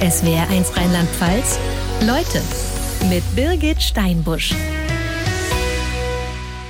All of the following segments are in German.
SWR1 Rheinland-Pfalz. Leute mit Birgit Steinbusch.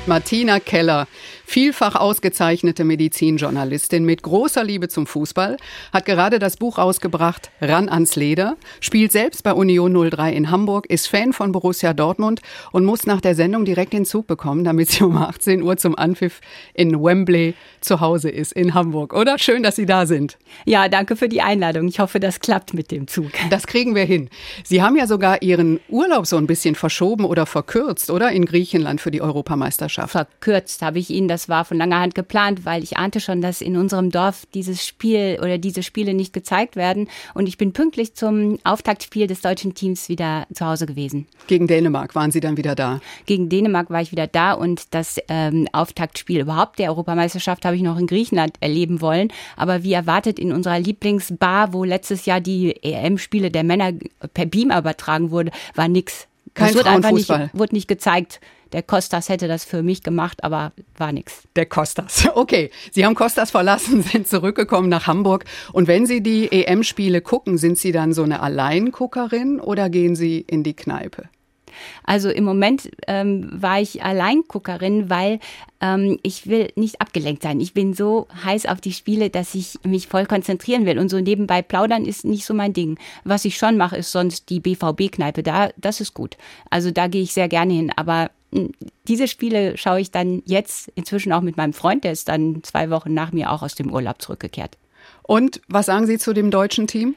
Martina Keller Vielfach ausgezeichnete Medizinjournalistin mit großer Liebe zum Fußball, hat gerade das Buch rausgebracht Ran ans Leder, spielt selbst bei Union 03 in Hamburg, ist Fan von Borussia Dortmund und muss nach der Sendung direkt den Zug bekommen, damit sie um 18 Uhr zum Anpfiff in Wembley zu Hause ist in Hamburg. Oder? Schön, dass Sie da sind. Ja, danke für die Einladung. Ich hoffe, das klappt mit dem Zug. Das kriegen wir hin. Sie haben ja sogar Ihren Urlaub so ein bisschen verschoben oder verkürzt, oder? In Griechenland für die Europameisterschaft. Verkürzt habe ich Ihnen das das war von langer Hand geplant, weil ich ahnte schon, dass in unserem Dorf dieses Spiel oder diese Spiele nicht gezeigt werden. Und ich bin pünktlich zum Auftaktspiel des deutschen Teams wieder zu Hause gewesen. Gegen Dänemark waren Sie dann wieder da? Gegen Dänemark war ich wieder da und das ähm, Auftaktspiel überhaupt der Europameisterschaft habe ich noch in Griechenland erleben wollen. Aber wie erwartet in unserer Lieblingsbar, wo letztes Jahr die EM-Spiele der Männer per Beam übertragen wurde, war nichts. Kein das wird einfach nicht, wurde nicht gezeigt. Der Kostas hätte das für mich gemacht, aber war nichts. Der Kostas. Okay, Sie haben Kostas verlassen, sind zurückgekommen nach Hamburg. Und wenn Sie die EM-Spiele gucken, sind Sie dann so eine Alleinguckerin oder gehen Sie in die Kneipe? Also im Moment ähm, war ich Alleinguckerin, weil ähm, ich will nicht abgelenkt sein. Ich bin so heiß auf die Spiele, dass ich mich voll konzentrieren will. Und so nebenbei plaudern ist nicht so mein Ding. Was ich schon mache, ist sonst die BVB-Kneipe. Da, das ist gut. Also da gehe ich sehr gerne hin. Aber hm, diese Spiele schaue ich dann jetzt inzwischen auch mit meinem Freund, der ist dann zwei Wochen nach mir auch aus dem Urlaub zurückgekehrt. Und was sagen Sie zu dem deutschen Team?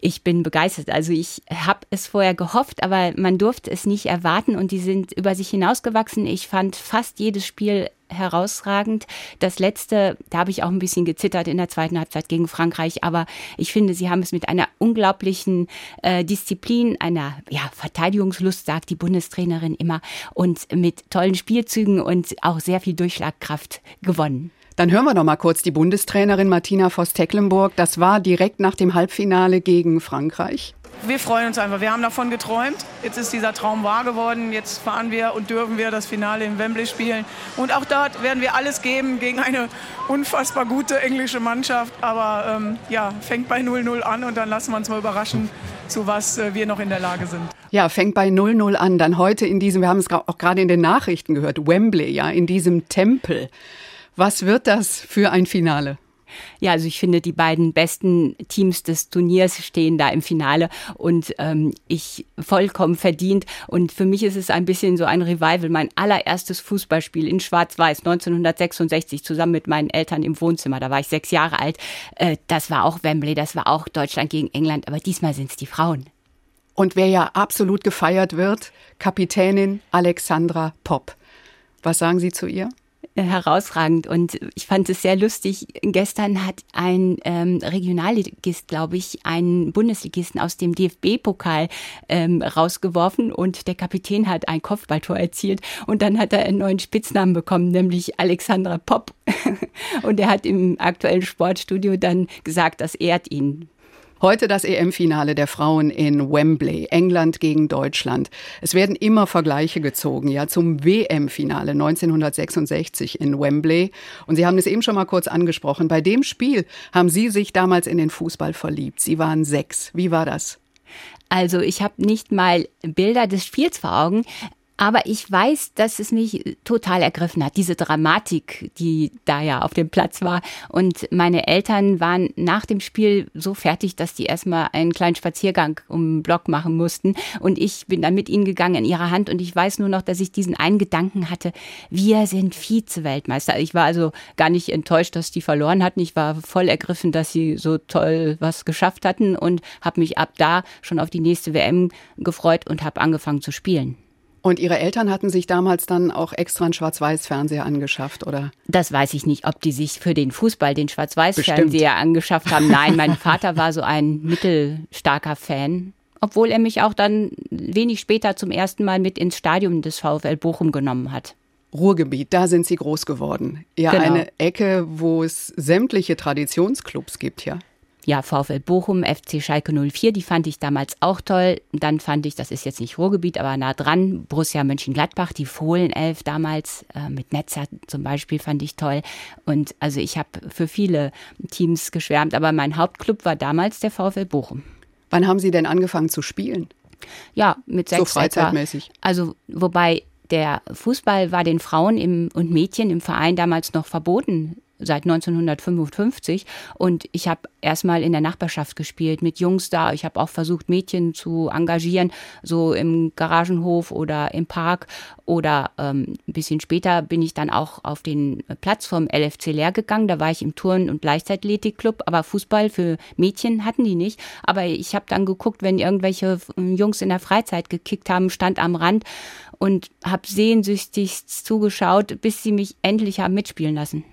Ich bin begeistert. Also ich habe es vorher gehofft, aber man durfte es nicht erwarten und die sind über sich hinausgewachsen. Ich fand fast jedes Spiel herausragend. Das letzte, da habe ich auch ein bisschen gezittert in der zweiten Halbzeit gegen Frankreich, aber ich finde, sie haben es mit einer unglaublichen äh, Disziplin, einer ja, Verteidigungslust, sagt die Bundestrainerin immer, und mit tollen Spielzügen und auch sehr viel Durchschlagkraft gewonnen. Dann hören wir noch mal kurz die Bundestrainerin Martina Voss-Tecklenburg. Das war direkt nach dem Halbfinale gegen Frankreich. Wir freuen uns einfach. Wir haben davon geträumt. Jetzt ist dieser Traum wahr geworden. Jetzt fahren wir und dürfen wir das Finale in Wembley spielen. Und auch dort werden wir alles geben gegen eine unfassbar gute englische Mannschaft. Aber ähm, ja, fängt bei 0-0 an und dann lassen wir uns mal überraschen, zu was äh, wir noch in der Lage sind. Ja, fängt bei 0-0 an. Dann heute in diesem, wir haben es auch gerade in den Nachrichten gehört, Wembley, ja, in diesem Tempel. Was wird das für ein Finale? Ja, also ich finde, die beiden besten Teams des Turniers stehen da im Finale und ähm, ich vollkommen verdient. Und für mich ist es ein bisschen so ein Revival. Mein allererstes Fußballspiel in Schwarz-Weiß 1966 zusammen mit meinen Eltern im Wohnzimmer. Da war ich sechs Jahre alt. Äh, das war auch Wembley, das war auch Deutschland gegen England, aber diesmal sind es die Frauen. Und wer ja absolut gefeiert wird, Kapitänin Alexandra Popp. Was sagen Sie zu ihr? Herausragend und ich fand es sehr lustig. Gestern hat ein ähm, Regionalligist, glaube ich, einen Bundesligisten aus dem DFB-Pokal ähm, rausgeworfen und der Kapitän hat ein Kopfballtor erzielt und dann hat er einen neuen Spitznamen bekommen, nämlich Alexandra Popp. und er hat im aktuellen Sportstudio dann gesagt, das ehrt ihn. Heute das EM-Finale der Frauen in Wembley, England gegen Deutschland. Es werden immer Vergleiche gezogen, ja, zum WM-Finale 1966 in Wembley. Und Sie haben es eben schon mal kurz angesprochen. Bei dem Spiel haben Sie sich damals in den Fußball verliebt. Sie waren sechs. Wie war das? Also ich habe nicht mal Bilder des Spiels vor Augen, aber ich weiß, dass es mich total ergriffen hat, diese Dramatik, die da ja auf dem Platz war. Und meine Eltern waren nach dem Spiel so fertig, dass die erstmal einen kleinen Spaziergang um den Block machen mussten. Und ich bin dann mit ihnen gegangen in ihrer Hand. Und ich weiß nur noch, dass ich diesen einen Gedanken hatte, wir sind Vize-Weltmeister. Ich war also gar nicht enttäuscht, dass die verloren hatten. Ich war voll ergriffen, dass sie so toll was geschafft hatten und habe mich ab da schon auf die nächste WM gefreut und habe angefangen zu spielen. Und Ihre Eltern hatten sich damals dann auch extra einen Schwarz-Weiß-Fernseher angeschafft, oder? Das weiß ich nicht, ob die sich für den Fußball den Schwarz-Weiß-Fernseher angeschafft haben. Nein, mein Vater war so ein mittelstarker Fan. Obwohl er mich auch dann wenig später zum ersten Mal mit ins Stadion des VfL Bochum genommen hat. Ruhrgebiet, da sind Sie groß geworden. Ja, genau. eine Ecke, wo es sämtliche Traditionsclubs gibt, ja ja, VfL Bochum, FC Schalke 04, die fand ich damals auch toll. Dann fand ich, das ist jetzt nicht Ruhrgebiet, aber nah dran, Borussia Mönchengladbach, die Fohlenelf damals äh, mit Netzer zum Beispiel fand ich toll. Und also ich habe für viele Teams geschwärmt, aber mein Hauptclub war damals der VfL Bochum. Wann haben Sie denn angefangen zu spielen? Ja, mit sechs. So freizeitmäßig. Etwa. Also, wobei der Fußball war den Frauen im, und Mädchen im Verein damals noch verboten seit 1955 und ich habe erstmal in der Nachbarschaft gespielt mit Jungs da. Ich habe auch versucht, Mädchen zu engagieren, so im Garagenhof oder im Park. Oder ähm, ein bisschen später bin ich dann auch auf den Platz vom LFC Leer gegangen. Da war ich im Turn- und Leichtathletikclub, aber Fußball für Mädchen hatten die nicht. Aber ich habe dann geguckt, wenn irgendwelche Jungs in der Freizeit gekickt haben, stand am Rand und habe sehnsüchtig zugeschaut, bis sie mich endlich haben mitspielen lassen.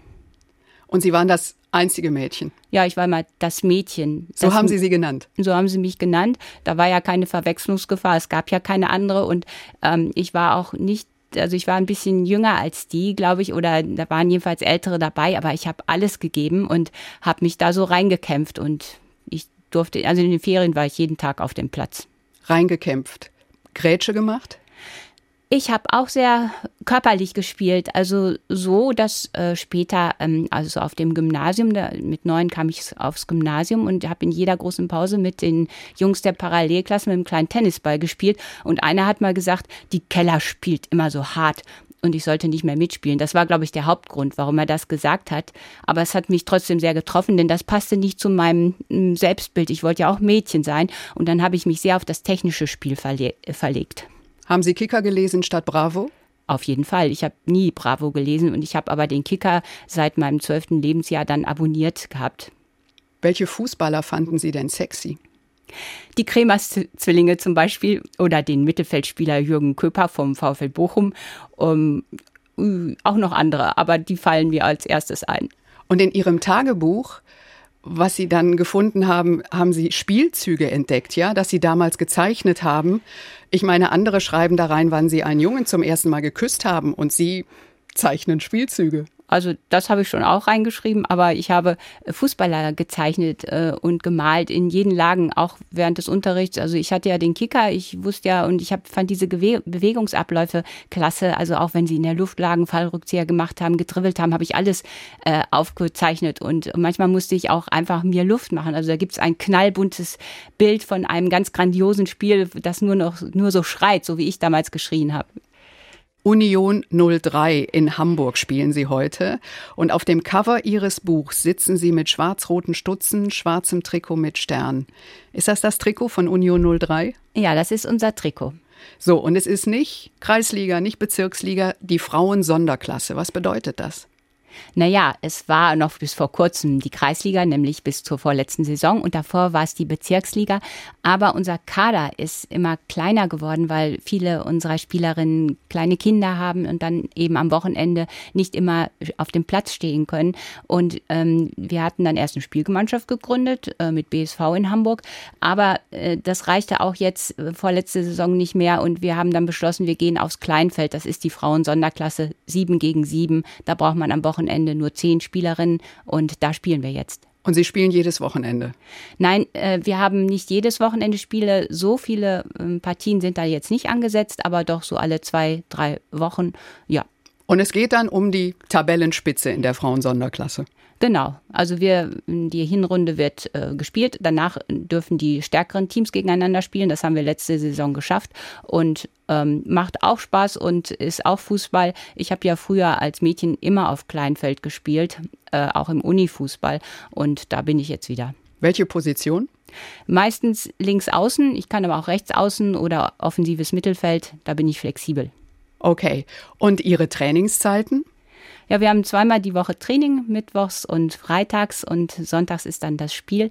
Und Sie waren das einzige Mädchen? Ja, ich war mal das Mädchen. So das haben Sie sie genannt? So haben sie mich genannt. Da war ja keine Verwechslungsgefahr. Es gab ja keine andere. Und ähm, ich war auch nicht also ich war ein bisschen jünger als die, glaube ich, oder da waren jedenfalls Ältere dabei, aber ich habe alles gegeben und habe mich da so reingekämpft und ich durfte, also in den Ferien war ich jeden Tag auf dem Platz. Reingekämpft. Grätsche gemacht? Ich habe auch sehr körperlich gespielt, also so, dass äh, später, ähm, also auf dem Gymnasium, da, mit neun kam ich aufs Gymnasium und habe in jeder großen Pause mit den Jungs der Parallelklasse mit einem kleinen Tennisball gespielt. Und einer hat mal gesagt, die Keller spielt immer so hart und ich sollte nicht mehr mitspielen. Das war, glaube ich, der Hauptgrund, warum er das gesagt hat. Aber es hat mich trotzdem sehr getroffen, denn das passte nicht zu meinem mm, Selbstbild. Ich wollte ja auch Mädchen sein und dann habe ich mich sehr auf das technische Spiel verle verlegt. Haben Sie Kicker gelesen statt Bravo? Auf jeden Fall. Ich habe nie Bravo gelesen und ich habe aber den Kicker seit meinem zwölften Lebensjahr dann abonniert gehabt. Welche Fußballer fanden Sie denn sexy? Die Kremers-Zwillinge zum Beispiel oder den Mittelfeldspieler Jürgen Köper vom VfL Bochum. Um, auch noch andere, aber die fallen mir als erstes ein. Und in Ihrem Tagebuch was Sie dann gefunden haben, haben Sie Spielzüge entdeckt, ja, dass Sie damals gezeichnet haben. Ich meine, andere schreiben da rein, wann Sie einen Jungen zum ersten Mal geküsst haben und Sie zeichnen Spielzüge. Also das habe ich schon auch reingeschrieben, aber ich habe Fußballer gezeichnet äh, und gemalt in jeden Lagen, auch während des Unterrichts. Also ich hatte ja den Kicker, ich wusste ja und ich hab, fand diese Gewe Bewegungsabläufe klasse. Also auch wenn sie in der Luft lagen, Fallrückzieher gemacht haben, getribbelt haben, habe ich alles äh, aufgezeichnet und manchmal musste ich auch einfach mir Luft machen. Also da gibt es ein knallbuntes Bild von einem ganz grandiosen Spiel, das nur noch nur so schreit, so wie ich damals geschrien habe. Union 03 in Hamburg spielen Sie heute. Und auf dem Cover Ihres Buchs sitzen Sie mit schwarz-roten Stutzen, schwarzem Trikot mit Stern. Ist das das Trikot von Union 03? Ja, das ist unser Trikot. So, und es ist nicht Kreisliga, nicht Bezirksliga, die Frauen-Sonderklasse. Was bedeutet das? Naja, es war noch bis vor kurzem die Kreisliga, nämlich bis zur vorletzten Saison und davor war es die Bezirksliga. Aber unser Kader ist immer kleiner geworden, weil viele unserer Spielerinnen kleine Kinder haben und dann eben am Wochenende nicht immer auf dem Platz stehen können. Und ähm, wir hatten dann erst eine Spielgemeinschaft gegründet äh, mit BSV in Hamburg. Aber äh, das reichte auch jetzt äh, vorletzte Saison nicht mehr und wir haben dann beschlossen, wir gehen aufs Kleinfeld. Das ist die Frauen-Sonderklasse sieben gegen sieben. Da braucht man am Wochenende Wochenende nur zehn Spielerinnen und da spielen wir jetzt. Und Sie spielen jedes Wochenende? Nein, äh, wir haben nicht jedes Wochenende Spiele. So viele ähm, Partien sind da jetzt nicht angesetzt, aber doch so alle zwei, drei Wochen, ja. Und es geht dann um die Tabellenspitze in der Frauensonderklasse. Genau. Also wir, die Hinrunde wird äh, gespielt. Danach dürfen die stärkeren Teams gegeneinander spielen. Das haben wir letzte Saison geschafft und ähm, macht auch Spaß und ist auch Fußball. Ich habe ja früher als Mädchen immer auf Kleinfeld gespielt, äh, auch im Unifußball. Und da bin ich jetzt wieder. Welche Position? Meistens links außen. Ich kann aber auch rechts außen oder offensives Mittelfeld. Da bin ich flexibel. Okay. Und Ihre Trainingszeiten? Ja, wir haben zweimal die Woche Training, mittwochs und freitags und sonntags ist dann das Spiel.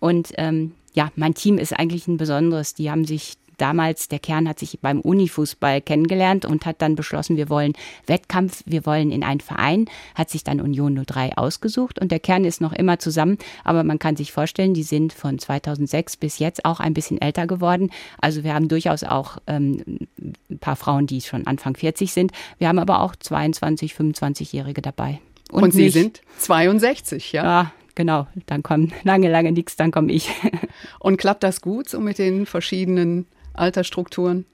Und ähm, ja, mein Team ist eigentlich ein besonderes. Die haben sich damals, der Kern hat sich beim Unifußball kennengelernt und hat dann beschlossen, wir wollen Wettkampf, wir wollen in einen Verein, hat sich dann Union 03 ausgesucht und der Kern ist noch immer zusammen, aber man kann sich vorstellen, die sind von 2006 bis jetzt auch ein bisschen älter geworden. Also wir haben durchaus auch ähm, ein paar Frauen, die schon Anfang 40 sind. Wir haben aber auch 22, 25-Jährige dabei. Und, und Sie mich. sind 62, ja? Ja, genau. Dann kommt lange, lange nichts, dann komme ich. Und klappt das gut so mit den verschiedenen Altersstrukturen?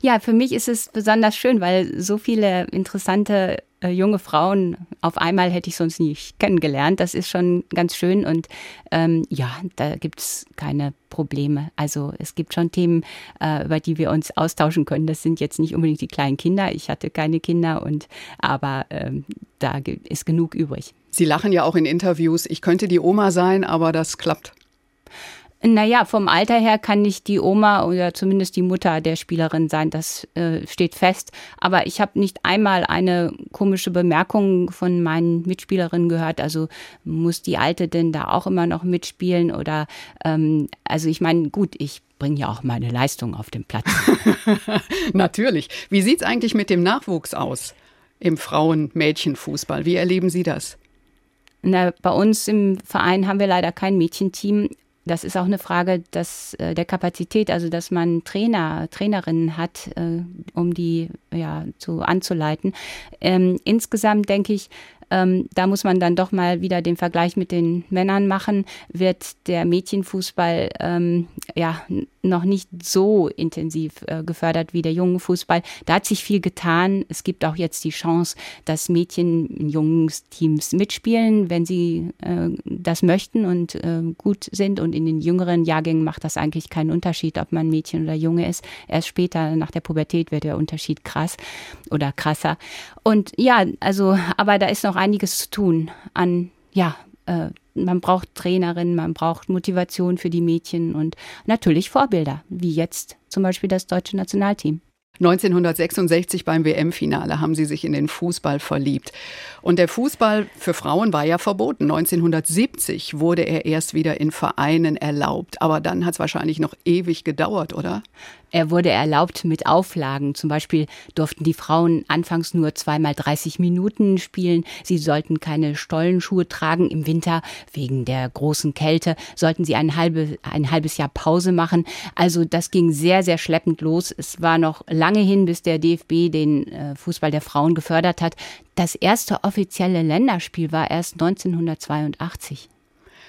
Ja, für mich ist es besonders schön, weil so viele interessante äh, junge Frauen auf einmal hätte ich sonst nicht kennengelernt. Das ist schon ganz schön und ähm, ja, da gibt es keine Probleme. Also es gibt schon Themen, äh, über die wir uns austauschen können. Das sind jetzt nicht unbedingt die kleinen Kinder. Ich hatte keine Kinder und aber ähm, da ist genug übrig. Sie lachen ja auch in Interviews. Ich könnte die Oma sein, aber das klappt. Naja, vom Alter her kann ich die Oma oder zumindest die Mutter der Spielerin sein, das äh, steht fest. Aber ich habe nicht einmal eine komische Bemerkung von meinen Mitspielerinnen gehört. Also muss die Alte denn da auch immer noch mitspielen? Oder ähm, also ich meine, gut, ich bringe ja auch meine Leistung auf den Platz. Natürlich. Wie sieht es eigentlich mit dem Nachwuchs aus im Frauen-Mädchen-Fußball? Wie erleben Sie das? Na, bei uns im Verein haben wir leider kein Mädchenteam das ist auch eine Frage des, äh, der Kapazität, also dass man Trainer, Trainerinnen hat, äh, um die ja, zu, anzuleiten. Ähm, insgesamt denke ich, ähm, da muss man dann doch mal wieder den Vergleich mit den Männern machen. Wird der Mädchenfußball ähm, ja noch nicht so intensiv äh, gefördert wie der jungen Fußball. Da hat sich viel getan. Es gibt auch jetzt die Chance, dass Mädchen in jungen Teams mitspielen, wenn sie äh, das möchten und äh, gut sind. Und in den jüngeren Jahrgängen macht das eigentlich keinen Unterschied, ob man Mädchen oder Junge ist. Erst später nach der Pubertät wird der Unterschied krass oder krasser. Und ja, also, aber da ist noch einiges zu tun an, ja, äh, man braucht Trainerinnen, man braucht Motivation für die Mädchen und natürlich Vorbilder, wie jetzt zum Beispiel das deutsche Nationalteam. 1966 beim WM-Finale haben sie sich in den Fußball verliebt. Und der Fußball für Frauen war ja verboten. 1970 wurde er erst wieder in Vereinen erlaubt. Aber dann hat es wahrscheinlich noch ewig gedauert, oder? Er wurde erlaubt mit Auflagen. Zum Beispiel durften die Frauen anfangs nur zweimal 30 Minuten spielen. Sie sollten keine Stollenschuhe tragen. Im Winter wegen der großen Kälte sollten sie ein, halbe, ein halbes Jahr Pause machen. Also das ging sehr, sehr schleppend los. Es war noch lange hin, bis der DFB den äh, Fußball der Frauen gefördert hat. Das erste offizielle Länderspiel war erst 1982.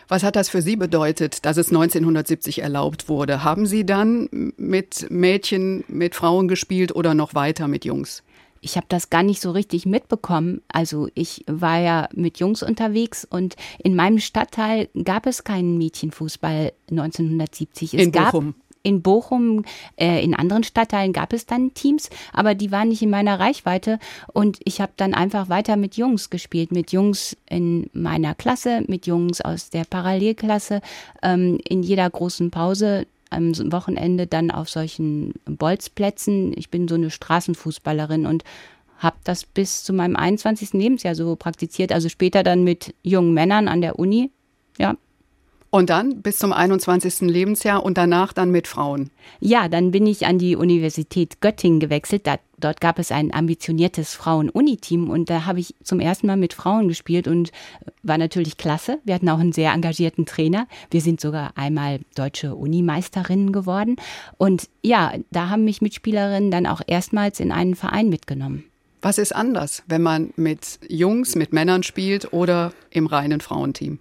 Was hat das für Sie bedeutet, dass es 1970 erlaubt wurde? Haben Sie dann mit Mädchen, mit Frauen gespielt oder noch weiter mit Jungs? ich habe das gar nicht so richtig mitbekommen. Also ich war ja mit Jungs unterwegs und in meinem Stadtteil gab es keinen Mädchenfußball 1970. Es in Bochum. Gab, in Bochum, äh, in anderen Stadtteilen gab es dann Teams, aber die waren nicht in meiner Reichweite und ich habe dann einfach weiter mit Jungs gespielt, mit Jungs in meiner Klasse, mit Jungs aus der Parallelklasse, ähm, in jeder großen Pause am Wochenende dann auf solchen Bolzplätzen. Ich bin so eine Straßenfußballerin und habe das bis zu meinem 21. Lebensjahr so praktiziert, also später dann mit jungen Männern an der Uni. Ja, und dann bis zum 21. Lebensjahr und danach dann mit Frauen? Ja, dann bin ich an die Universität Göttingen gewechselt. Da, dort gab es ein ambitioniertes Frauen-Uni-Team und da habe ich zum ersten Mal mit Frauen gespielt und war natürlich klasse. Wir hatten auch einen sehr engagierten Trainer. Wir sind sogar einmal deutsche Unimeisterinnen geworden. Und ja, da haben mich Mitspielerinnen dann auch erstmals in einen Verein mitgenommen. Was ist anders, wenn man mit Jungs, mit Männern spielt oder im reinen Frauenteam?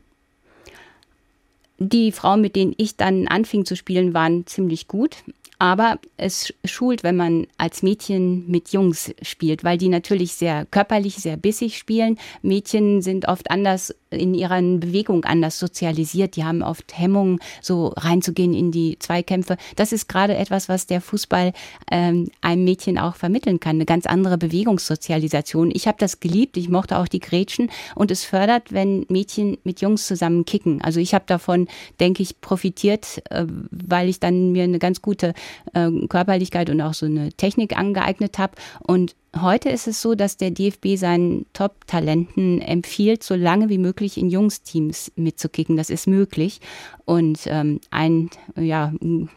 Die Frauen, mit denen ich dann anfing zu spielen, waren ziemlich gut. Aber es schult, wenn man als Mädchen mit Jungs spielt, weil die natürlich sehr körperlich, sehr bissig spielen. Mädchen sind oft anders in ihrer Bewegung anders sozialisiert. Die haben oft Hemmungen, so reinzugehen in die Zweikämpfe. Das ist gerade etwas, was der Fußball ähm, einem Mädchen auch vermitteln kann. Eine ganz andere Bewegungssozialisation. Ich habe das geliebt. Ich mochte auch die Gretchen und es fördert, wenn Mädchen mit Jungs zusammen kicken. Also ich habe davon, denke ich, profitiert, äh, weil ich dann mir eine ganz gute äh, Körperlichkeit und auch so eine Technik angeeignet habe und Heute ist es so, dass der DFB seinen Top-Talenten empfiehlt, so lange wie möglich in Jungsteams mitzukicken. Das ist möglich. Und ähm, ein ja,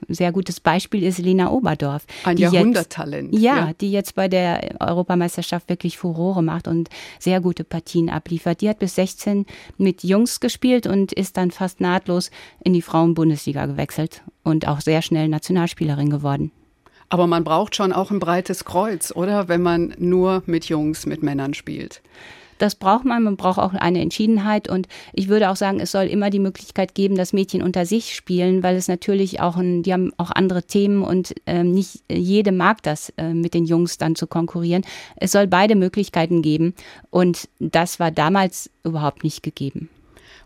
sehr gutes Beispiel ist Lena Oberdorf. Ein Jahrhunderttalent. Ja, ja, die jetzt bei der Europameisterschaft wirklich Furore macht und sehr gute Partien abliefert. Die hat bis 16 mit Jungs gespielt und ist dann fast nahtlos in die Frauenbundesliga gewechselt und auch sehr schnell Nationalspielerin geworden. Aber man braucht schon auch ein breites Kreuz, oder? Wenn man nur mit Jungs, mit Männern spielt. Das braucht man. Man braucht auch eine Entschiedenheit. Und ich würde auch sagen, es soll immer die Möglichkeit geben, dass Mädchen unter sich spielen, weil es natürlich auch, ein, die haben auch andere Themen und äh, nicht jede mag das, äh, mit den Jungs dann zu konkurrieren. Es soll beide Möglichkeiten geben. Und das war damals überhaupt nicht gegeben.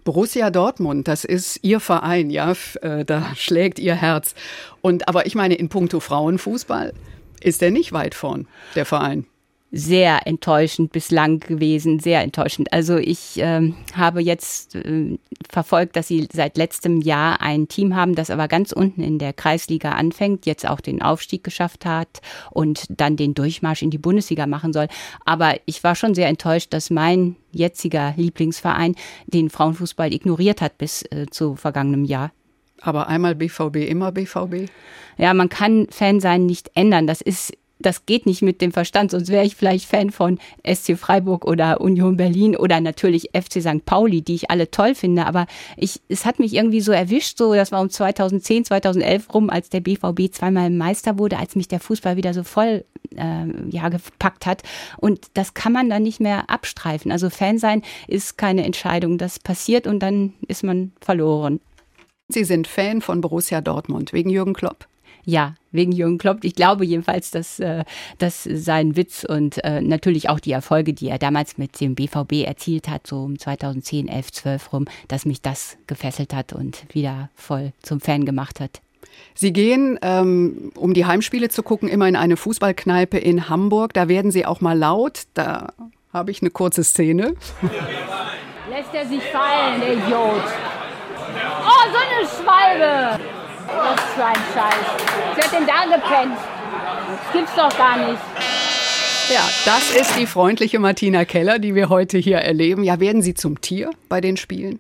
Borussia Dortmund, das ist Ihr Verein, ja, äh, da schlägt Ihr Herz. Und aber ich meine, in puncto Frauenfußball ist er nicht weit vorn, der Verein sehr enttäuschend bislang gewesen, sehr enttäuschend. Also ich ähm, habe jetzt äh, verfolgt, dass sie seit letztem Jahr ein Team haben, das aber ganz unten in der Kreisliga anfängt, jetzt auch den Aufstieg geschafft hat und dann den Durchmarsch in die Bundesliga machen soll. Aber ich war schon sehr enttäuscht, dass mein jetziger Lieblingsverein den Frauenfußball ignoriert hat bis äh, zu vergangenem Jahr. Aber einmal BVB, immer BVB? Ja, man kann Fan sein nicht ändern. Das ist das geht nicht mit dem Verstand, sonst wäre ich vielleicht Fan von SC Freiburg oder Union Berlin oder natürlich FC St. Pauli, die ich alle toll finde. Aber ich, es hat mich irgendwie so erwischt, so, das war um 2010, 2011 rum, als der BVB zweimal Meister wurde, als mich der Fußball wieder so voll äh, ja, gepackt hat. Und das kann man dann nicht mehr abstreifen. Also Fan sein ist keine Entscheidung. Das passiert und dann ist man verloren. Sie sind Fan von Borussia Dortmund wegen Jürgen Klopp. Ja, wegen Jürgen Klopp. Ich glaube jedenfalls, dass, äh, dass sein Witz und äh, natürlich auch die Erfolge, die er damals mit dem BVB erzielt hat, so um 2010, 11, 12 rum, dass mich das gefesselt hat und wieder voll zum Fan gemacht hat. Sie gehen, ähm, um die Heimspiele zu gucken, immer in eine Fußballkneipe in Hamburg. Da werden Sie auch mal laut. Da habe ich eine kurze Szene. Lässt er sich fallen, der Idiot. Oh, so eine Schwalbe! Was für ein Scheiß. Wer hat denn da gepennt? Das gibt's doch gar nicht. Ja, das ist die freundliche Martina Keller, die wir heute hier erleben. Ja, werden Sie zum Tier bei den Spielen?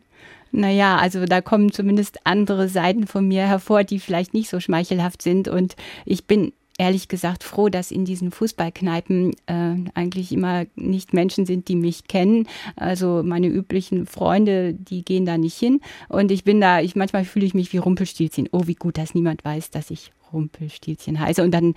Naja, also da kommen zumindest andere Seiten von mir hervor, die vielleicht nicht so schmeichelhaft sind. Und ich bin ehrlich gesagt froh, dass in diesen Fußballkneipen äh, eigentlich immer nicht Menschen sind, die mich kennen. Also meine üblichen Freunde, die gehen da nicht hin. Und ich bin da, ich manchmal fühle ich mich wie Rumpelstilzchen. Oh, wie gut, dass niemand weiß, dass ich Rumpelstilzchen heiße. Und dann,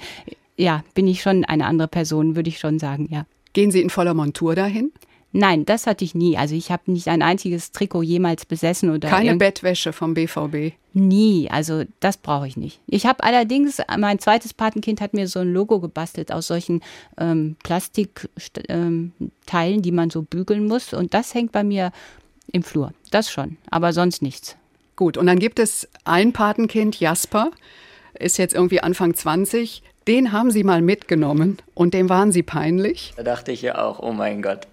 ja, bin ich schon eine andere Person, würde ich schon sagen, ja. Gehen Sie in voller Montur dahin? Nein, das hatte ich nie. Also ich habe nicht ein einziges Trikot jemals besessen oder keine Bettwäsche vom BVB. Nie, also das brauche ich nicht. Ich habe allerdings, mein zweites Patenkind hat mir so ein Logo gebastelt aus solchen ähm, Plastikteilen, ähm, die man so bügeln muss. Und das hängt bei mir im Flur. Das schon, aber sonst nichts. Gut, und dann gibt es ein Patenkind, Jasper, ist jetzt irgendwie Anfang 20. Den haben Sie mal mitgenommen und dem waren Sie peinlich. Da dachte ich ja auch, oh mein Gott.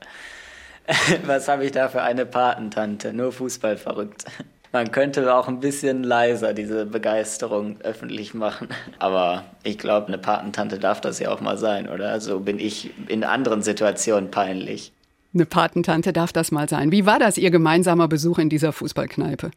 Was habe ich da für eine Patentante? Nur Fußball verrückt. Man könnte auch ein bisschen leiser diese Begeisterung öffentlich machen. Aber ich glaube, eine Patentante darf das ja auch mal sein, oder? So bin ich in anderen Situationen peinlich. Eine Patentante darf das mal sein. Wie war das, Ihr gemeinsamer Besuch in dieser Fußballkneipe?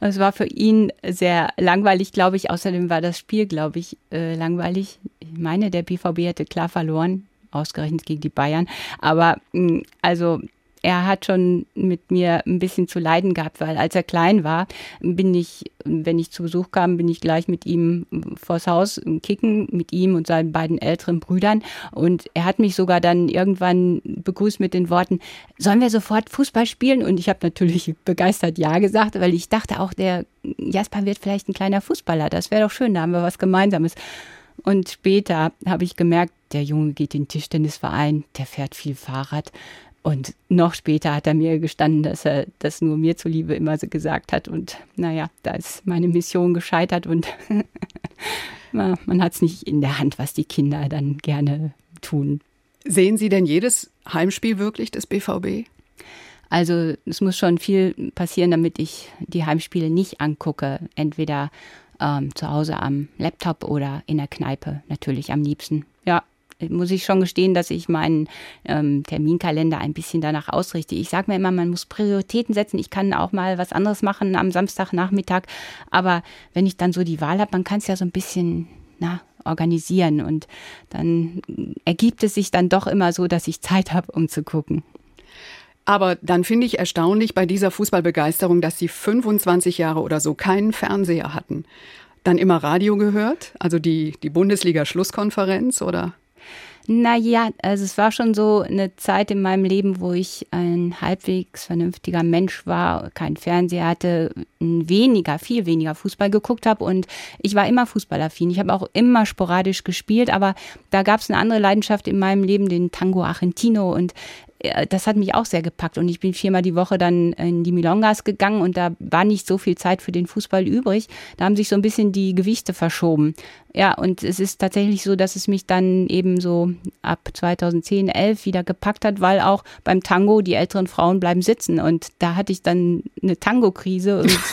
Es war für ihn sehr langweilig, glaube ich. Außerdem war das Spiel, glaube ich, äh, langweilig. Ich meine, der BVB hätte klar verloren, ausgerechnet gegen die Bayern. Aber mh, also er hat schon mit mir ein bisschen zu leiden gehabt, weil als er klein war, bin ich, wenn ich zu Besuch kam, bin ich gleich mit ihm vors Haus kicken, mit ihm und seinen beiden älteren Brüdern. Und er hat mich sogar dann irgendwann begrüßt mit den Worten, sollen wir sofort Fußball spielen? Und ich habe natürlich begeistert Ja gesagt, weil ich dachte auch, der Jasper wird vielleicht ein kleiner Fußballer. Das wäre doch schön, da haben wir was Gemeinsames. Und später habe ich gemerkt, der Junge geht in den Tischtennisverein, der fährt viel Fahrrad. Und noch später hat er mir gestanden, dass er das nur mir zuliebe immer so gesagt hat. Und naja, da ist meine Mission gescheitert und man hat es nicht in der Hand, was die Kinder dann gerne tun. Sehen Sie denn jedes Heimspiel wirklich des BVB? Also es muss schon viel passieren, damit ich die Heimspiele nicht angucke. Entweder ähm, zu Hause am Laptop oder in der Kneipe natürlich am liebsten. Muss ich schon gestehen, dass ich meinen ähm, Terminkalender ein bisschen danach ausrichte. Ich sage mir immer, man muss Prioritäten setzen. Ich kann auch mal was anderes machen am Samstagnachmittag. Aber wenn ich dann so die Wahl habe, man kann es ja so ein bisschen na, organisieren. Und dann ergibt es sich dann doch immer so, dass ich Zeit habe, um zu gucken. Aber dann finde ich erstaunlich bei dieser Fußballbegeisterung, dass Sie 25 Jahre oder so keinen Fernseher hatten. Dann immer Radio gehört, also die, die Bundesliga-Schlusskonferenz oder? Naja, also es war schon so eine Zeit in meinem Leben, wo ich ein halbwegs vernünftiger Mensch war, kein Fernseher hatte, weniger, viel weniger Fußball geguckt habe und ich war immer fußballaffin. Ich habe auch immer sporadisch gespielt, aber da gab es eine andere Leidenschaft in meinem Leben, den Tango Argentino und das hat mich auch sehr gepackt und ich bin viermal die Woche dann in die Milongas gegangen und da war nicht so viel Zeit für den Fußball übrig. Da haben sich so ein bisschen die Gewichte verschoben. Ja, und es ist tatsächlich so, dass es mich dann eben so ab 2010, 11 wieder gepackt hat, weil auch beim Tango die älteren Frauen bleiben sitzen und da hatte ich dann eine Tango-Krise und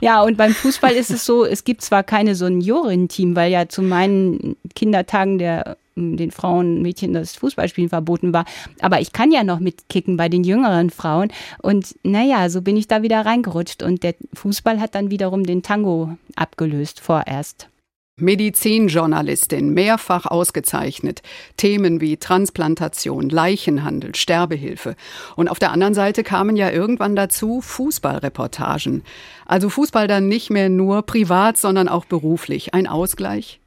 Ja, und beim Fußball ist es so, es gibt zwar keine Seniorenteam, weil ja zu meinen Kindertagen der den Frauen, Mädchen das Fußballspielen verboten war. Aber ich kann ja noch mitkicken bei den jüngeren Frauen. Und naja, so bin ich da wieder reingerutscht. Und der Fußball hat dann wiederum den Tango abgelöst vorerst. Medizinjournalistin, mehrfach ausgezeichnet. Themen wie Transplantation, Leichenhandel, Sterbehilfe. Und auf der anderen Seite kamen ja irgendwann dazu Fußballreportagen. Also Fußball dann nicht mehr nur privat, sondern auch beruflich. Ein Ausgleich?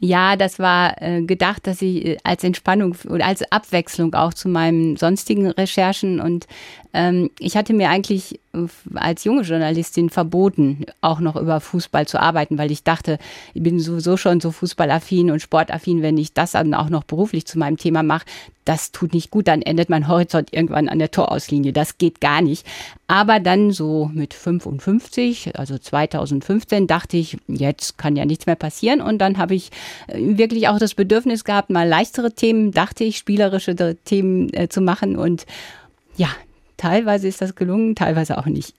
Ja, das war äh, gedacht, dass ich äh, als Entspannung oder als Abwechslung auch zu meinen sonstigen Recherchen und ähm, ich hatte mir eigentlich äh, als junge Journalistin verboten, auch noch über Fußball zu arbeiten, weil ich dachte, ich bin sowieso schon so fußballaffin und sportaffin, wenn ich das dann auch noch beruflich zu meinem Thema mache, das tut nicht gut, dann endet mein Horizont irgendwann an der Torauslinie. Das geht gar nicht. Aber dann so mit 55, also 2015, dachte ich, jetzt kann ja nichts mehr passieren. Und dann habe ich äh, wirklich auch das Bedürfnis gehabt, mal leichtere Themen, dachte ich, spielerische Themen äh, zu machen. Und ja, teilweise ist das gelungen, teilweise auch nicht.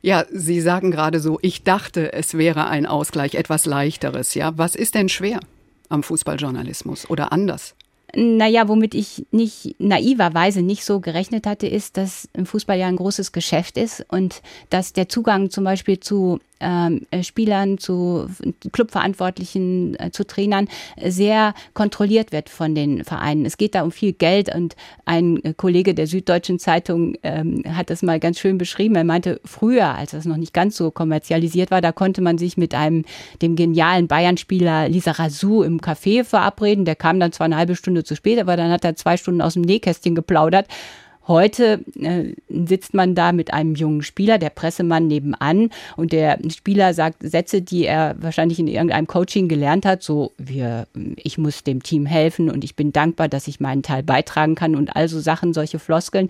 Ja, Sie sagen gerade so, ich dachte, es wäre ein Ausgleich, etwas leichteres. Ja, was ist denn schwer am Fußballjournalismus oder anders? Naja, womit ich nicht naiverweise nicht so gerechnet hatte, ist, dass im Fußball ja ein großes Geschäft ist und dass der Zugang zum Beispiel zu äh, Spielern, zu Clubverantwortlichen, äh, zu Trainern sehr kontrolliert wird von den Vereinen. Es geht da um viel Geld und ein Kollege der Süddeutschen Zeitung ähm, hat das mal ganz schön beschrieben. Er meinte, früher, als das noch nicht ganz so kommerzialisiert war, da konnte man sich mit einem, dem genialen Bayern-Spieler Lisa Razou im Café verabreden. Der kam dann zwar eine halbe Stunde zu spät, aber dann hat er zwei Stunden aus dem Nähkästchen geplaudert. Heute äh, sitzt man da mit einem jungen Spieler, der Pressemann nebenan. Und der Spieler sagt Sätze, die er wahrscheinlich in irgendeinem Coaching gelernt hat, so wir, ich muss dem Team helfen und ich bin dankbar, dass ich meinen Teil beitragen kann und also Sachen, solche Floskeln,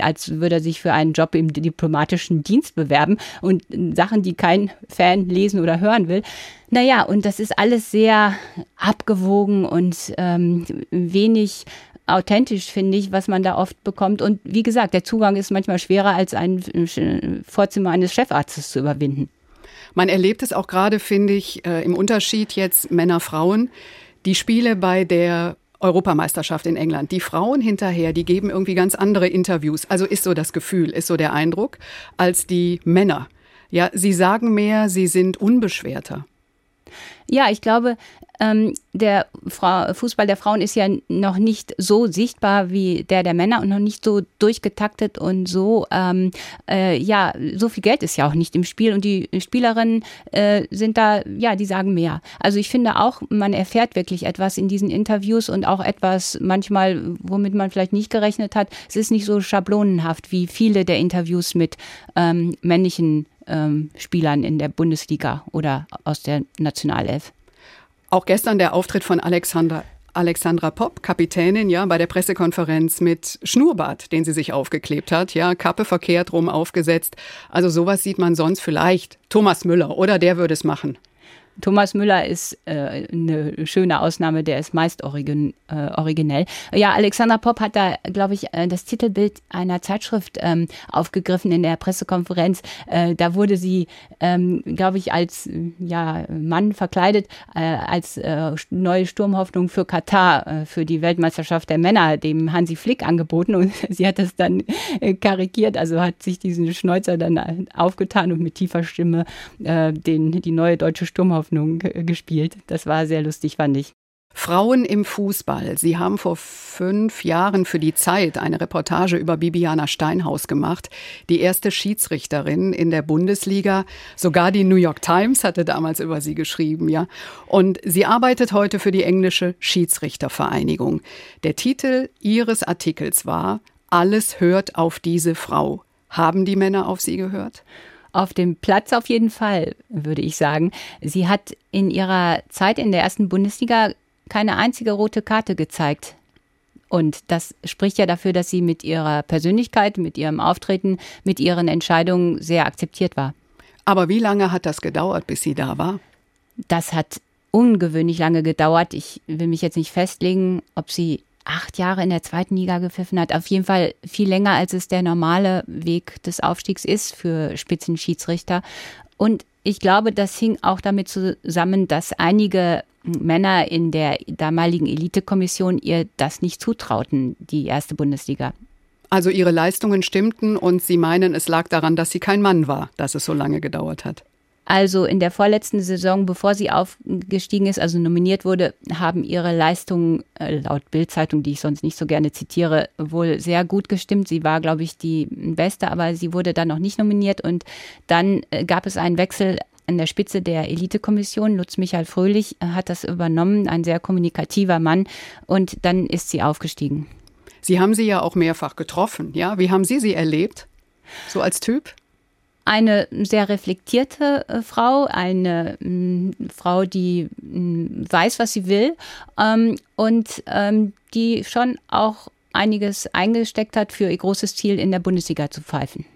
als würde er sich für einen Job im diplomatischen Dienst bewerben. Und Sachen, die kein Fan lesen oder hören will. Naja, und das ist alles sehr abgewogen und ähm, wenig authentisch, finde ich, was man da oft bekommt. Und wie gesagt, der Zugang ist manchmal schwerer als ein Vorzimmer eines Chefarztes zu überwinden. Man erlebt es auch gerade, finde ich, äh, im Unterschied jetzt Männer-Frauen. Die Spiele bei der Europameisterschaft in England. Die Frauen hinterher, die geben irgendwie ganz andere Interviews. Also ist so das Gefühl, ist so der Eindruck, als die Männer. Ja, sie sagen mehr, sie sind unbeschwerter. Ja, ich glaube, ähm, der Frau, Fußball der Frauen ist ja noch nicht so sichtbar wie der der Männer und noch nicht so durchgetaktet und so, ähm, äh, ja, so viel Geld ist ja auch nicht im Spiel und die Spielerinnen äh, sind da, ja, die sagen mehr. Also ich finde auch, man erfährt wirklich etwas in diesen Interviews und auch etwas manchmal, womit man vielleicht nicht gerechnet hat. Es ist nicht so schablonenhaft wie viele der Interviews mit ähm, männlichen ähm, Spielern in der Bundesliga oder aus der Nationalelf. Auch gestern der Auftritt von Alexander Alexandra Popp, Kapitänin, ja, bei der Pressekonferenz mit Schnurrbart, den sie sich aufgeklebt hat, ja, Kappe verkehrt rum aufgesetzt. Also sowas sieht man sonst vielleicht. Thomas Müller, oder der würde es machen. Thomas Müller ist äh, eine schöne Ausnahme, der ist meist origin, äh, originell. Ja, Alexandra Popp hat da, glaube ich, äh, das Titelbild einer Zeitschrift ähm, aufgegriffen in der Pressekonferenz. Äh, da wurde sie, ähm, glaube ich, als ja, Mann verkleidet, äh, als äh, neue Sturmhoffnung für Katar, äh, für die Weltmeisterschaft der Männer, dem Hansi Flick angeboten. Und sie hat das dann äh, karikiert, also hat sich diesen Schnäuzer dann aufgetan und mit tiefer Stimme äh, den, die neue deutsche Sturmhoffnung Hoffnung gespielt. Das war sehr lustig, fand ich. Frauen im Fußball. Sie haben vor fünf Jahren für die Zeit eine Reportage über Bibiana Steinhaus gemacht, die erste Schiedsrichterin in der Bundesliga. Sogar die New York Times hatte damals über sie geschrieben, ja. Und sie arbeitet heute für die englische Schiedsrichtervereinigung. Der Titel ihres Artikels war Alles hört auf diese Frau. Haben die Männer auf sie gehört? Auf dem Platz auf jeden Fall, würde ich sagen. Sie hat in ihrer Zeit in der ersten Bundesliga keine einzige rote Karte gezeigt. Und das spricht ja dafür, dass sie mit ihrer Persönlichkeit, mit ihrem Auftreten, mit ihren Entscheidungen sehr akzeptiert war. Aber wie lange hat das gedauert, bis sie da war? Das hat ungewöhnlich lange gedauert. Ich will mich jetzt nicht festlegen, ob sie acht Jahre in der zweiten Liga gepfiffen hat. Auf jeden Fall viel länger, als es der normale Weg des Aufstiegs ist für Spitzenschiedsrichter. Und ich glaube, das hing auch damit zusammen, dass einige Männer in der damaligen Elitekommission ihr das nicht zutrauten, die erste Bundesliga. Also ihre Leistungen stimmten und Sie meinen, es lag daran, dass sie kein Mann war, dass es so lange gedauert hat. Also in der vorletzten Saison, bevor sie aufgestiegen ist, also nominiert wurde, haben ihre Leistungen äh, laut Bildzeitung, die ich sonst nicht so gerne zitiere, wohl sehr gut gestimmt. Sie war, glaube ich, die beste, aber sie wurde dann noch nicht nominiert und dann äh, gab es einen Wechsel an der Spitze der Elitekommission. Lutz Michael Fröhlich äh, hat das übernommen, ein sehr kommunikativer Mann. Und dann ist sie aufgestiegen. Sie haben sie ja auch mehrfach getroffen, ja? Wie haben Sie sie erlebt? So als Typ? Eine sehr reflektierte äh, Frau, eine mh, mm, Frau, die mh, mm, weiß, was sie will ähm, und ähm, die schon auch einiges eingesteckt hat für ihr großes Ziel, in der Bundesliga zu pfeifen.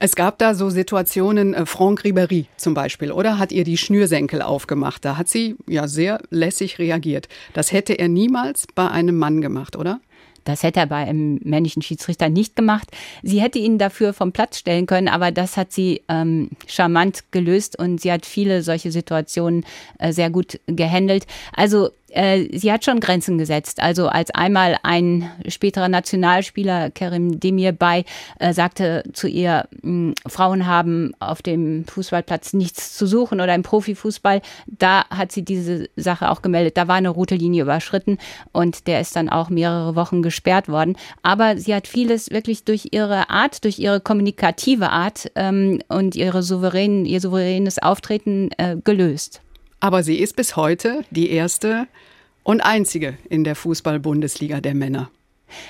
Es gab da so Situationen, äh, Franck Ribéry zum Beispiel, oder hat ihr die Schnürsenkel aufgemacht. Da hat sie ja sehr lässig reagiert. Das hätte er niemals bei einem Mann gemacht, oder? Das hätte er bei einem männlichen Schiedsrichter nicht gemacht. Sie hätte ihn dafür vom Platz stellen können, aber das hat sie ähm, charmant gelöst und sie hat viele solche Situationen äh, sehr gut gehandelt. Also sie hat schon Grenzen gesetzt. Also als einmal ein späterer Nationalspieler, Kerim Demir bei, äh, sagte zu ihr, hm, Frauen haben auf dem Fußballplatz nichts zu suchen oder im Profifußball, da hat sie diese Sache auch gemeldet. Da war eine rote Linie überschritten und der ist dann auch mehrere Wochen gesperrt worden. Aber sie hat vieles wirklich durch ihre Art, durch ihre kommunikative Art ähm, und ihre souveränen, ihr souveränes Auftreten äh, gelöst. Aber sie ist bis heute die erste und einzige in der Fußball-Bundesliga der Männer.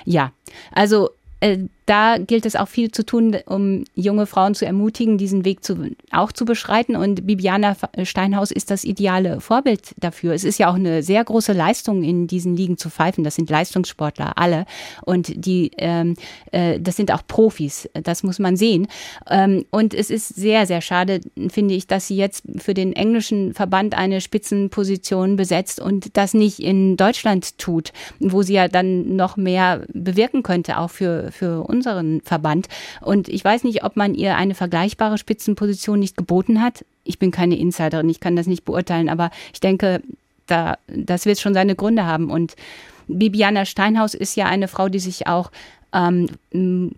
Ja, also äh, da gilt es auch viel zu tun, um junge Frauen zu ermutigen, diesen Weg zu, auch zu beschreiten. Und Bibiana Steinhaus ist das ideale Vorbild dafür. Es ist ja auch eine sehr große Leistung, in diesen Ligen zu pfeifen. Das sind Leistungssportler, alle. Und die, ähm, äh, das sind auch Profis. Das muss man sehen. Ähm, und es ist sehr, sehr schade, finde ich, dass sie jetzt für den englischen Verband eine Spitzenposition besetzt und das nicht in Deutschland tut, wo sie ja dann noch mehr bewirken könnte, auch für, für uns unseren Verband. Und ich weiß nicht, ob man ihr eine vergleichbare Spitzenposition nicht geboten hat. Ich bin keine Insiderin, ich kann das nicht beurteilen, aber ich denke, da, das wird schon seine Gründe haben. Und Bibiana Steinhaus ist ja eine Frau, die sich auch ähm,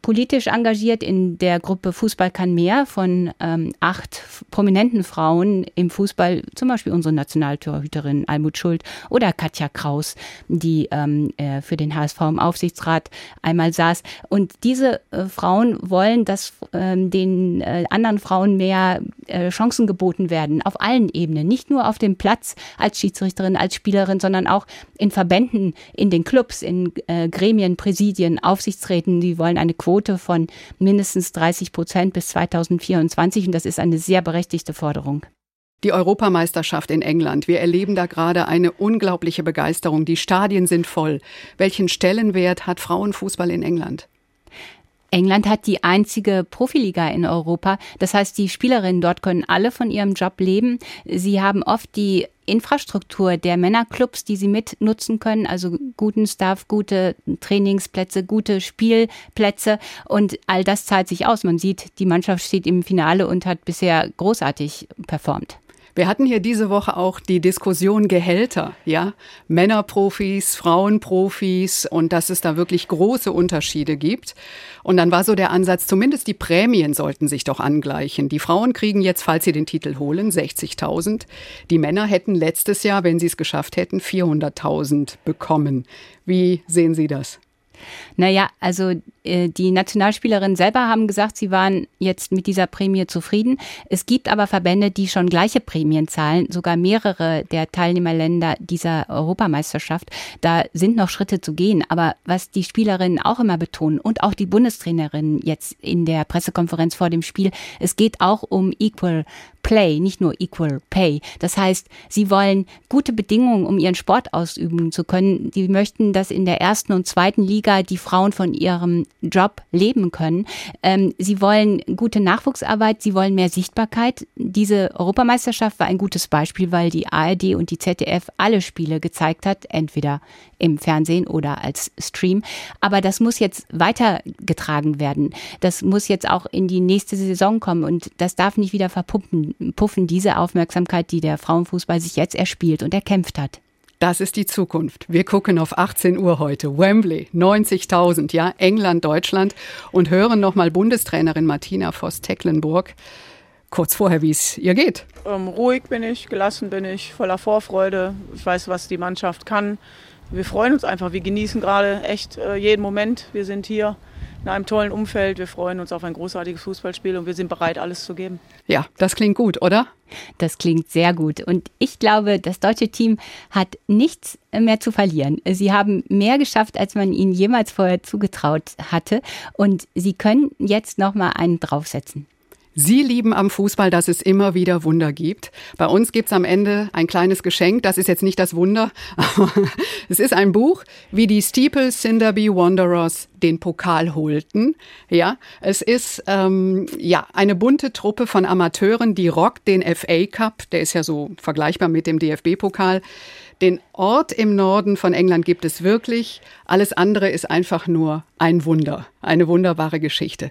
politisch engagiert in der Gruppe Fußball kann mehr von ähm, acht prominenten Frauen im Fußball, zum Beispiel unsere Nationaltorhüterin Almut Schuld oder Katja Kraus, die ähm, äh, für den HSV im Aufsichtsrat einmal saß. Und diese äh, Frauen wollen, dass ähm, den äh, anderen Frauen mehr äh, Chancen geboten werden, auf allen Ebenen, nicht nur auf dem Platz als Schiedsrichterin, als Spielerin, sondern auch in Verbänden, in den Clubs, in äh, Gremien, Präsidien, Aufsichtsräten. Die wollen eine Quote von mindestens 30 Prozent bis 2024 und das ist eine sehr berechtigte Forderung. Die Europameisterschaft in England. Wir erleben da gerade eine unglaubliche Begeisterung. Die Stadien sind voll. Welchen Stellenwert hat Frauenfußball in England? England hat die einzige Profiliga in Europa. Das heißt, die Spielerinnen dort können alle von ihrem Job leben. Sie haben oft die Infrastruktur der Männerclubs, die sie mitnutzen können, also guten Staff, gute Trainingsplätze, gute Spielplätze und all das zahlt sich aus. Man sieht, die Mannschaft steht im Finale und hat bisher großartig performt. Wir hatten hier diese Woche auch die Diskussion Gehälter, ja? Männerprofis, Frauenprofis und dass es da wirklich große Unterschiede gibt. Und dann war so der Ansatz, zumindest die Prämien sollten sich doch angleichen. Die Frauen kriegen jetzt, falls sie den Titel holen, 60.000. Die Männer hätten letztes Jahr, wenn sie es geschafft hätten, 400.000 bekommen. Wie sehen Sie das? Naja, also äh, die Nationalspielerinnen selber haben gesagt, sie waren jetzt mit dieser Prämie zufrieden. Es gibt aber Verbände, die schon gleiche Prämien zahlen, sogar mehrere der Teilnehmerländer dieser Europameisterschaft. Da sind noch Schritte zu gehen. Aber was die Spielerinnen auch immer betonen und auch die Bundestrainerinnen jetzt in der Pressekonferenz vor dem Spiel, es geht auch um Equal Play, nicht nur Equal Pay. Das heißt, sie wollen gute Bedingungen, um ihren Sport ausüben zu können. Die möchten, dass in der ersten und zweiten Liga die Frauen von ihrem Job leben können. Ähm, sie wollen gute Nachwuchsarbeit, sie wollen mehr Sichtbarkeit. Diese Europameisterschaft war ein gutes Beispiel, weil die ARD und die ZDF alle Spiele gezeigt hat, entweder im Fernsehen oder als Stream. Aber das muss jetzt weitergetragen werden. Das muss jetzt auch in die nächste Saison kommen und das darf nicht wieder verpuppen, puffen, diese Aufmerksamkeit, die der Frauenfußball sich jetzt erspielt und erkämpft hat. Das ist die Zukunft. Wir gucken auf 18 Uhr heute. Wembley, 90.000, ja, England, Deutschland und hören nochmal Bundestrainerin Martina Voss-Tecklenburg kurz vorher, wie es ihr geht. Ähm, ruhig bin ich, gelassen bin ich, voller Vorfreude. Ich weiß, was die Mannschaft kann. Wir freuen uns einfach. Wir genießen gerade echt äh, jeden Moment. Wir sind hier in einem tollen Umfeld. Wir freuen uns auf ein großartiges Fußballspiel und wir sind bereit, alles zu geben. Ja, das klingt gut, oder? Das klingt sehr gut. Und ich glaube, das deutsche Team hat nichts mehr zu verlieren. Sie haben mehr geschafft, als man ihnen jemals vorher zugetraut hatte. Und sie können jetzt noch mal einen draufsetzen. Sie lieben am Fußball, dass es immer wieder Wunder gibt. Bei uns gibt's am Ende ein kleines Geschenk. Das ist jetzt nicht das Wunder, es ist ein Buch, wie die Steeple Cinderby Wanderers den Pokal holten. Ja, es ist ähm, ja eine bunte Truppe von Amateuren, die rockt den FA Cup. Der ist ja so vergleichbar mit dem DFB-Pokal. Den Ort im Norden von England gibt es wirklich. Alles andere ist einfach nur ein Wunder, eine wunderbare Geschichte.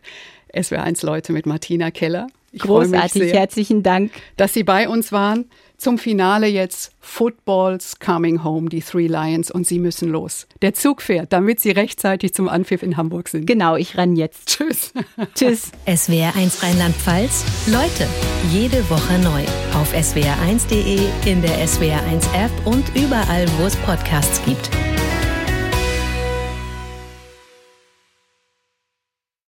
SWR1 Leute mit Martina Keller. Ich Großartig, sehr, herzlichen Dank. Dass Sie bei uns waren. Zum Finale jetzt Footballs Coming Home, die Three Lions und Sie müssen los. Der Zug fährt, damit Sie rechtzeitig zum Anpfiff in Hamburg sind. Genau, ich renn jetzt. Tschüss. Tschüss. SWR1 Rheinland-Pfalz. Leute, jede Woche neu. Auf swr1.de, in der SWR1 App und überall, wo es Podcasts gibt.